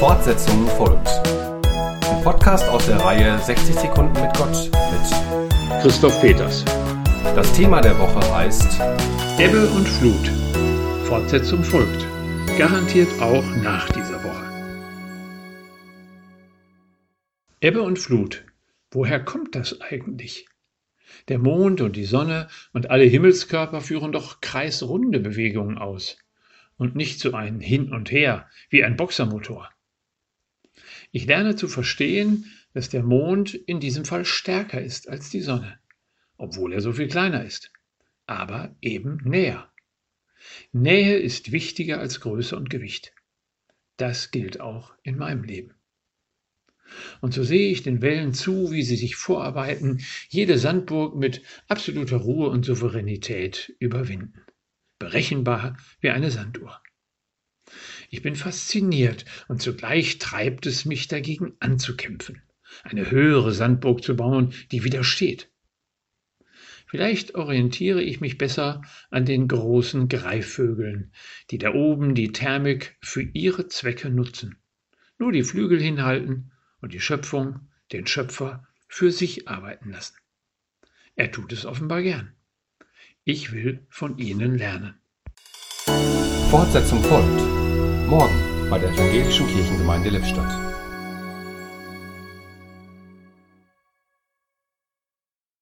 Fortsetzung folgt. Ein Podcast aus der Reihe 60 Sekunden mit Gott mit Christoph Peters. Das Thema der Woche heißt Ebbe und Flut. Fortsetzung folgt. Garantiert auch nach dieser Woche. Ebbe und Flut. Woher kommt das eigentlich? Der Mond und die Sonne und alle Himmelskörper führen doch kreisrunde Bewegungen aus und nicht so ein Hin und Her wie ein Boxermotor. Ich lerne zu verstehen, dass der Mond in diesem Fall stärker ist als die Sonne, obwohl er so viel kleiner ist, aber eben näher. Nähe ist wichtiger als Größe und Gewicht. Das gilt auch in meinem Leben. Und so sehe ich den Wellen zu, wie sie sich vorarbeiten, jede Sandburg mit absoluter Ruhe und Souveränität überwinden berechenbar wie eine Sanduhr. Ich bin fasziniert und zugleich treibt es mich dagegen anzukämpfen, eine höhere Sandburg zu bauen, die widersteht. Vielleicht orientiere ich mich besser an den großen Greifvögeln, die da oben die Thermik für ihre Zwecke nutzen, nur die Flügel hinhalten und die Schöpfung, den Schöpfer, für sich arbeiten lassen. Er tut es offenbar gern. Ich will von ihnen lernen. Fortsetzung folgt. Morgen bei der Evangelischen Kirchengemeinde Lippstadt.